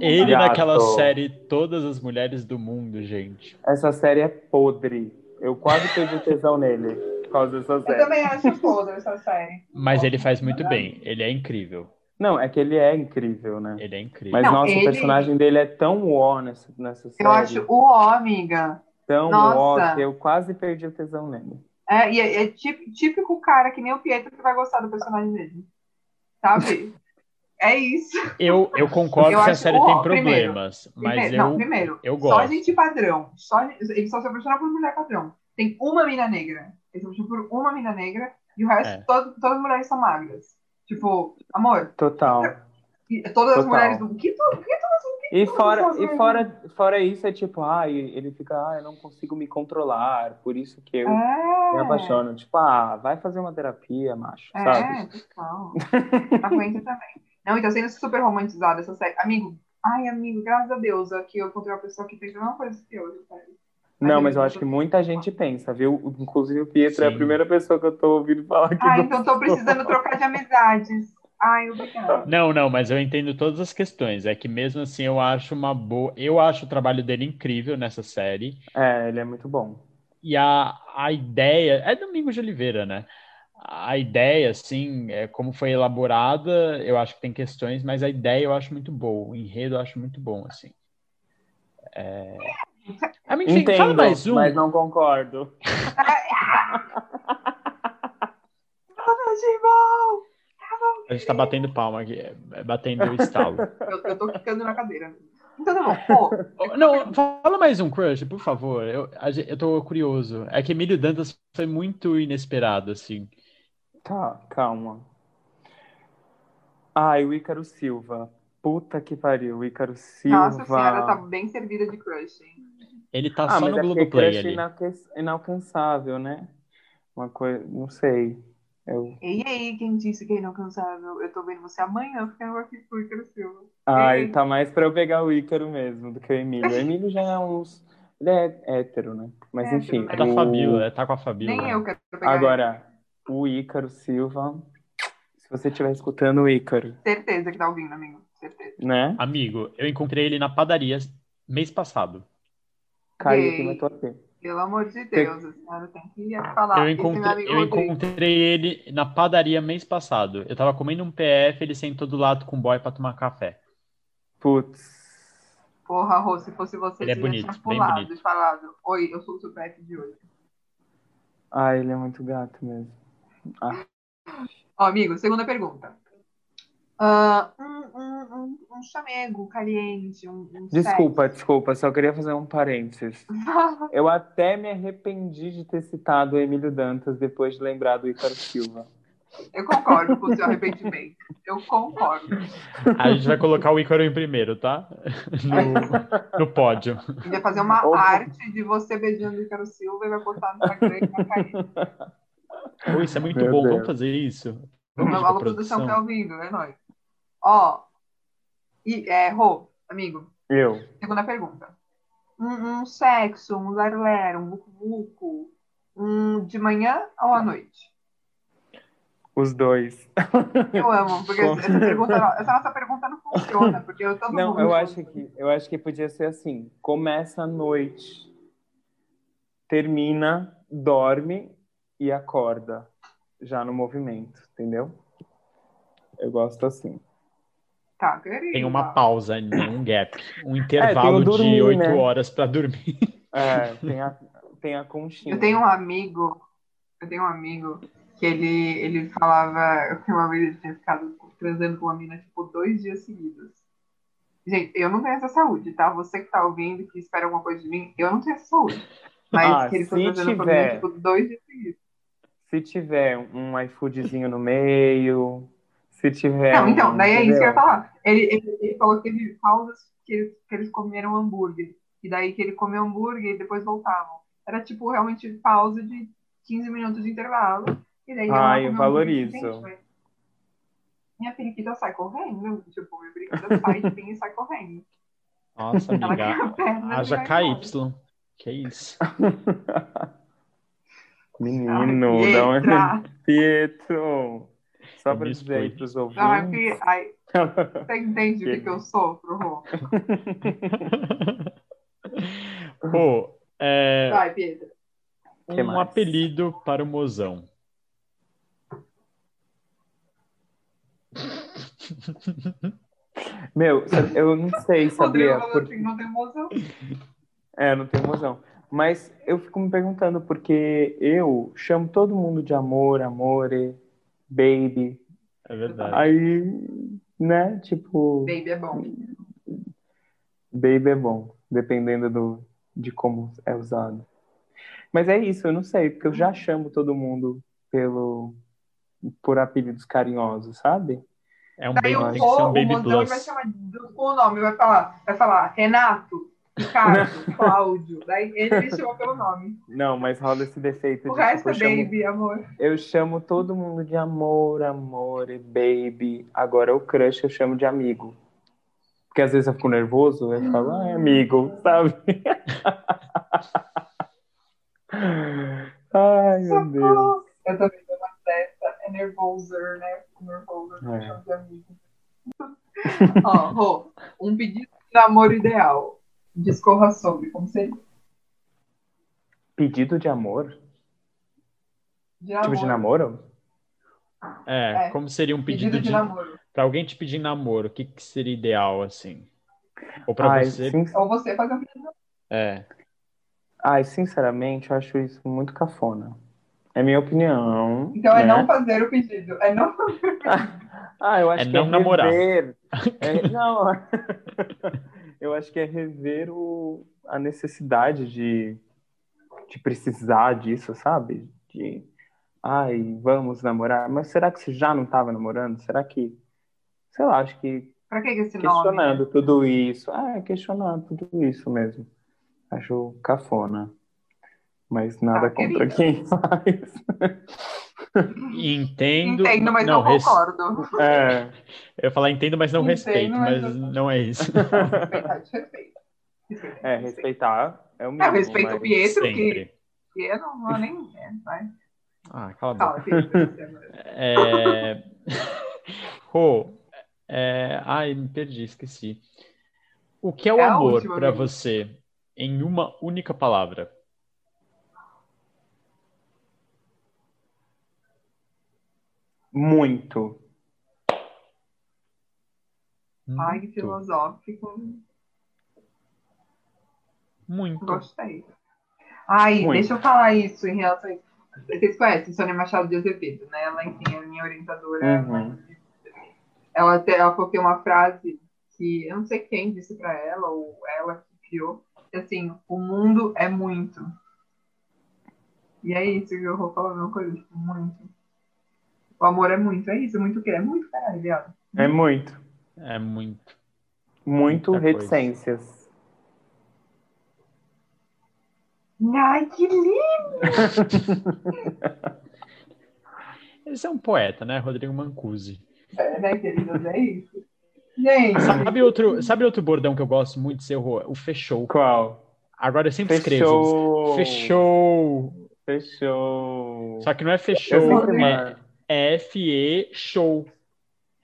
ele Gato. naquela série Todas as Mulheres do Mundo, gente. Essa série é podre. Eu quase perdi tesão nele por causa dessa Eu série. também acho foda essa série. Mas ele faz muito bem. Ele é incrível. Não, é que ele é incrível, né? Ele é incrível. Mas Não, nossa, ele- o personagem dele é tão ó nessa, nessa série. Eu acho o ó, amiga. tão Nossa. ó que eu quase perdi o tesão nele. É, e é, é tí- típico cara que nem o Pietro que vai gostar do personagem dele. Sabe? É isso. Eu, eu concordo Eu que a série tem primeiro, problemas, mas Primeiro- eu, não, primeiro, eu só gosto. gente padrão. Só, ele só se apaixona por mulher padrão. Tem uma mina negra. Ele se apaixona por uma mina negra e o resto, É. todo- todas as mulheres são magras. Tipo, amor, Total. e todas as Total. mulheres do. Que, to- que todas E fora, e mulheres? fora, fora isso, é tipo, ah, ele fica, ah, eu não consigo me controlar, por isso que eu É. me apaixono. Tipo, ah, vai fazer uma terapia, macho, É, sabe? total. Aguenta também. Não, então sendo super romantizada essa série. Amigo, ai, amigo, graças a Deus, aqui eu encontrei uma pessoa que fez a mesma coisa que eu, essa Não, mas eu acho que muita gente pensa, viu? Inclusive o Pietro é a Sim. primeira pessoa que eu tô ouvindo falar que Ah, então tô gostou. precisando trocar de amizades. Ai, obrigada. Não, não, mas eu entendo todas as questões. É que mesmo assim eu acho uma boa. Eu acho o trabalho dele incrível nessa série. É, ele é muito bom. E a, a ideia. É Domingos de Oliveira, né? A ideia, assim, é, como foi elaborada, eu acho que tem questões, mas a ideia eu acho muito boa. O enredo eu acho muito bom, assim. É... Ah, enfim, fala Entendo, mais um. mas não concordo. A gente tá batendo palma aqui, é, é batendo o estalo. Eu, eu tô ficando na cadeira. Então tá bom. Pô, Oh, Não, fala mais um crush, por favor. Eu, eu tô curioso. É que Emílio Dantas foi muito inesperado, assim. Tá, calma. Ai, o Ícaro Silva. Puta que pariu, o Ícaro Silva. nossa senhora, tá bem servida de crush, hein? Ele tá Ah, só mas no é porque Globoplay ali. inalcan- inalcançável, né? Uma coisa, não sei. Eu... Ei, ei, quem disse que é inalcançável? Eu tô vendo você amanhã ficando aqui com o Ícaro Silva. Ai, tá mais pra eu pegar o Ícaro mesmo do que o Emílio. O Emílio já é uns. Ele é hétero, né? Mas Hétero, enfim. né? É da o- Fabíola, é, tá com a Fabíola. Nem eu quero pegar Agora, o Ícaro Silva. Se você estiver escutando o Ícaro, ele. Certeza que tá ouvindo, amigo. Certeza. né? Amigo, eu encontrei ele na padaria mês passado. Caiu Ei. aqui na tua P. Pelo amor de Deus, a senhora tem que falar. Eu encontrei, eu Rodrigo. encontrei ele na padaria mês passado. Eu tava comendo um PF, ele sentou do lado com o boy pra tomar café. Putz. Porra, Rô, se fosse você, Ele é você bonito, tinha bem pulado bonito. e falado: Oi, eu sou o seu PF de hoje. Ai, ele é muito gato mesmo. Ó, amigo, segunda pergunta. Ah, um, um, um, um chamego caliente, um, um Desculpa, desculpa, só queria fazer um parênteses. sexo. Eu até me arrependi de ter citado o Emílio Dantas depois de lembrar do Ícaro Silva. Eu concordo com o seu arrependimento. Eu concordo. A gente vai colocar o Ícaro em primeiro, tá? No, no pódio. A gente vai fazer uma Opa. arte de você beijando o Ícaro Silva e vai postar no Instagram e vai cair. Isso é muito Meu bom. Deus. Vamos fazer isso. Vamos a produção produção. tá ouvindo, é nóis. Ó, e, é, Rô, amigo, Eu. segunda pergunta. Um, um sexo, um ler um vucu-vucu, um de manhã ou à noite? Os dois. Eu amo, porque essa, pergunta, essa nossa pergunta não funciona, porque eu todo Não, eu acho que eu acho que podia ser assim. Começa à noite, termina, dorme e acorda já no movimento, entendeu? Eu gosto assim. Tá, querido. Tem uma pausa, né? um gap. Um intervalo dormir, de oito né? horas pra dormir. É, tem a, tem a conchinha. Eu tenho um amigo, eu tenho um amigo que ele, ele falava que uma vez ele tinha ficado transando com uma mina, tipo, dois dias seguidos. Gente, eu não tenho essa saúde, tá? Você que tá ouvindo, que espera alguma coisa de mim, eu não tenho essa saúde. Mas Ah, que ele foi se transando com a mina, tiver. tipo, dois dias seguidos. Se tiver um iFoodzinho no meio, se tiver. Não, então, um, daí é isso que eu ia falar. Ele, ele, ele falou que teve pausas que eles, que eles comeram hambúrguer. E daí que ele comeu hambúrguer e depois voltavam. Era tipo realmente pausa de 15 minutos de intervalo. E daí Ah, eu valorizo. Gente, Minha periquita sai correndo. Tipo, minha periquita sai de mim e sai correndo. Nossa, amiga. Haja. KY. Que isso? Menino, Ai, dá. Pietra. Pietro! Só pra Me dizer aí pros Ai, ouvintes. que- ai, você entende o que, que eu sofro, Rô? Pô, é, Vai, Pedro. Que um mais? apelido para o mozão. Meu, eu não sei, Rodrigo sabia? falou Por- assim, não tem emoção. É, não tenho emoção. Mas eu fico me perguntando, porque eu chamo todo mundo de amor, amore, baby. É verdade. Aí, né, tipo, Baby é bom. baby é bom, dependendo do, de como é usado. Mas é isso, eu não sei, porque eu já chamo todo mundo pelo, por apelidos carinhosos, sabe? É um Daí baby, o tem que ser um o baby plus. vai chamar do- com o nome, vai falar, vai falar Renato, Ricardo, Cláudio. Daí ele me chama pelo nome. Não, mas rola esse defeito O de resto tipo, é eu chamo, baby, amor. eu chamo todo mundo de amor, amore, baby. Agora o crush eu chamo de amigo. Porque às vezes eu fico nervoso, eu falo, ai, amigo, sabe? ai, meu Deus. Eu também dou uma dessa, é nervoser, né? Fico nervosa, É. me chamo de amigo. Ó, Rô, um pedido de namoro ideal. Discorra sobre, como seria? Pedido de amor? De Tipo de namoro? É, É. como seria um Pedido, pedido de de, namoro. Pra alguém te pedir namoro, o que, que seria ideal, assim? Ou pra Ai, você. sin- Ou você fazer um pedido de namoro. É. ai, sinceramente, eu acho isso muito cafona. É minha opinião. Então é né? não fazer o pedido. É não Ah, eu acho É que não é namorar. É, não, eu acho que é rever o, a necessidade de, de precisar disso, sabe? De, ai, vamos namorar. Mas será que você já não estava namorando? Será que, sei lá, acho que Pra que esse nome? questionando tudo isso. Ah, questionando tudo isso mesmo. Acho cafona. Mas nada Ah, contra quem faz. Entendo. Entendo, mas não, res- concordo. É. Eu ia falar entendo, mas não Entendo, respeito, mas mas não- não é isso. Respeitar. Respeito, É, respeitar é o É, eu mínimo. respeito o Pietro, que, Sempre. que eu não vou nem. É, vai. Ah, cala a boca. É... Rô, é... ai, me perdi, esqueci. O que é o É amor amigo. você em uma única palavra? Muito. Ai, que filosófico. Muito. Gostei. Ai, Muito. deixa eu falar isso em relação a isso. Vocês conhecem Sônia Machado de Azevedo, né? Ela, enfim, é minha orientadora. Uhum. Ela, até, ela falou que tem uma frase que eu não sei quem disse pra ela, ou ela que criou, que assim, o mundo é muito. E é isso que eu vou falar a mesma coisa, tipo, muito. O amor é muito, é isso, é muito o quê? É muito caralho, viado. É muito. É muito. Muito Muita coisa. reticências. Ai, que lindo! Esse é um poeta, né? Rodrigo Mancusi. É, né, queridos? É isso. Gente, Sabe outro, sabe outro bordão que eu gosto muito de ser o, o fechou? Qual? Agora eu sempre escrevo. Fechou. Fechou. Fechou. Só que não é Eu fechou, sempre é. F-E show.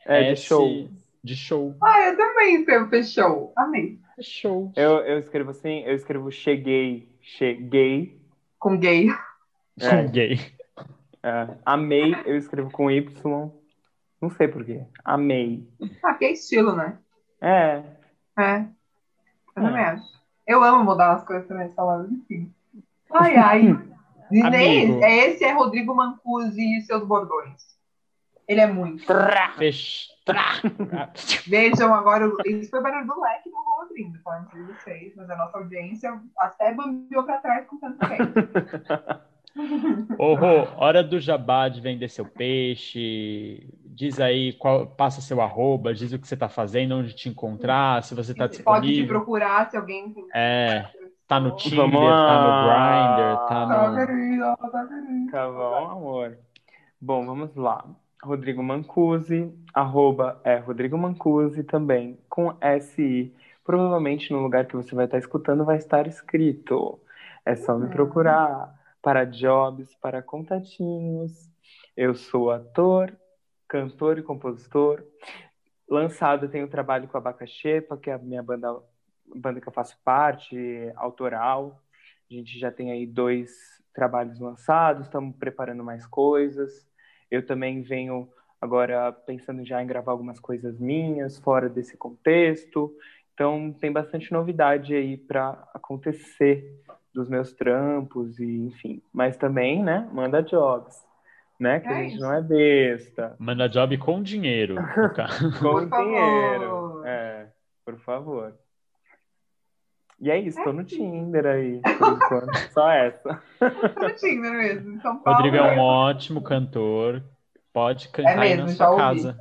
É de show. De show. ah, eu também escrevo fechou. Amei. Fechou. Eu, eu escrevo assim, eu escrevo cheguei, cheguei. Com gay. É, gay. é. amei, eu escrevo com Y. Não sei por quê. Amei. Ah, que é estilo, né? É. É. Eu É. também acho. Eu amo mudar as coisas também, palavras, enfim. Ai, ai. Amigo. é, esse é Rodrigo Mancusi e seus bordões. Ele é muito. Fech... Trá. Vejam agora, o- isso foi barulho do leque do Rua abrindo, tá? Sei vocês, mas a nossa audiência até bambiou pra trás com tanto tempo. Ô, Rô, hora do jabá de vender seu peixe. Diz aí, qual, passa seu arroba, diz o que você tá fazendo, onde te encontrar, se você tá Você pode te disponível. procurar se alguém. É, tá no Tinder, Vamos tá no. Grindr, tá Tá, no... tá, querida. Tá bom, amor. Bom, vamos lá. Rodrigo Mancusi, arroba é Rodrigo Mancusi também, com SI. Provavelmente no lugar que você vai estar escutando vai estar escrito. É só me Uhum. procurar para jobs, para contatinhos. Eu sou ator, cantor e compositor. Lançado, tenho trabalho com a Bacaxepa, que é a minha banda, banda que eu faço parte, autoral. A gente já tem aí dois trabalhos lançados, estamos preparando mais coisas. Eu também venho agora pensando já em gravar algumas coisas minhas fora desse contexto. Então tem bastante novidade aí para acontecer dos meus trampos e enfim. Mas também, né, manda jobs, né? Que É a gente isso. não é besta. Manda job com dinheiro. Com Por favor. dinheiro. É, por favor. E é isso, tô no Tinder aí, por enquanto. Só essa. No Tinder mesmo. São Paulo. Rodrigo é um ótimo cantor. Pode cantar É aí mesmo, na já sua casa.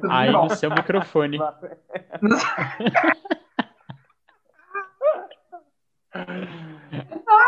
Tudo Aí bom. no seu microfone.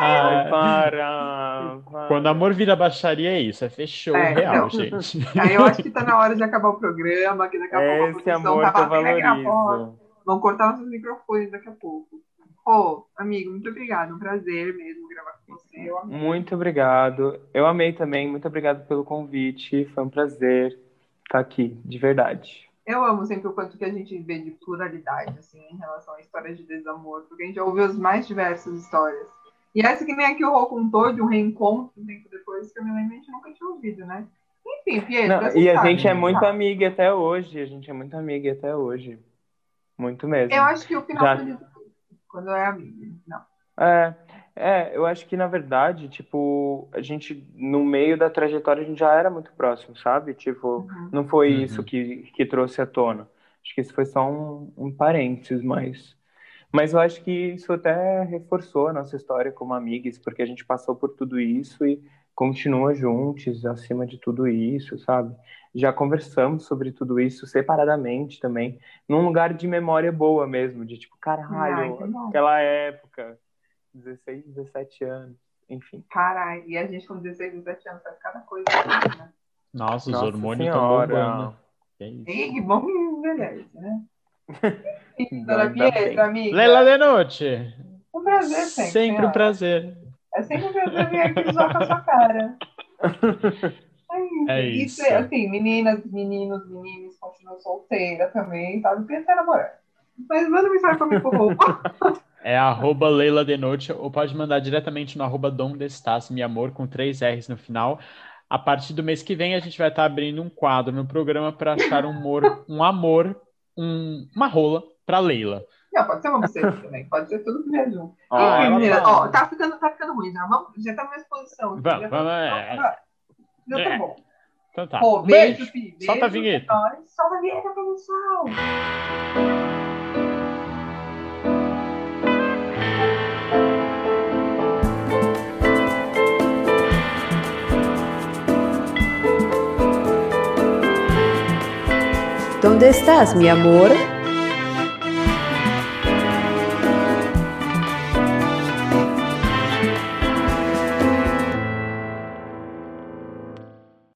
Ai, Ah, para, para. Quando amor vira baixaria é isso, é fechou É, real, então. gente. Aí eu acho que tá na hora de acabar o programa, que daqui a pouco a Esse produção amor tá que eu batendo aqui na porta. Vão cortar nossos microfones daqui a pouco. Ô, amigo, muito obrigado. Um prazer mesmo gravar com você. Muito obrigado. Eu amei também. Muito obrigado pelo convite. Foi um prazer estar aqui, de verdade. Eu amo sempre o quanto que a gente vê de pluralidade, assim, em relação a histórias de desamor, porque a gente já ouviu as mais diversas histórias. E essa que nem aqui o Rô contou, de um reencontro um tempo depois, que eu me lembro, a gente nunca tinha ouvido, né? Enfim, Pietro, Não, e a sabe, gente é né? muito amiga até hoje. A gente é muito amiga até hoje. Muito mesmo. Eu acho que o final Já- de tudo, quando é amiga. Não. É, é, eu acho que na verdade, tipo, a gente, no meio da trajetória, a gente já era muito próximo, sabe? Tipo, Uhum. não foi Uhum. isso que, que trouxe à tona. Acho que isso foi só um, um parênteses, mas. Mas eu acho que isso até reforçou a nossa história como amigas, porque a gente passou por tudo isso e continua juntos acima de tudo isso, sabe? Já conversamos sobre tudo isso separadamente também, num lugar de memória boa mesmo, de tipo, Ai, caralho, bom. aquela época, 16, 17 anos, enfim. Caralho, e a gente com 16, 17 anos faz cada coisa, né? Nossa, os Nossa hormônios estão bombando. É isso. Bom envelhece, né? Dona. Pietra, amiga. Leila Denote, Um prazer sempre. sempre um senhora. prazer. É sempre um prazer vir aqui zoar com a sua cara. É isso. se- assim, meninas, meninos, meninos, continuam solteira também, sabe? Pensa em namorar. Mas manda mensagem pra mim, por favor. É arroba Leila Denote, ou pode mandar diretamente no arroba Dom Destas, meu amor, com três R's no final. A partir do mês que vem, a gente vai estar abrindo um quadro no programa para achar um amor, um amor, um- uma rola para Leila. Não, pode ser uma buceta também, pode ser tudo que vier junto. Ó, Ih, ela menina, ó, tá ficando, tá ficando ruim já. Vamos, já estamos na exposição. Vamos, já vamos, tá, é. já, já tá É. bom. Então tá. Pô, Beijo. beijo, filho. Solta a Beijo, vinheta. é. Solta a vinheta, produção. estás, mi amor?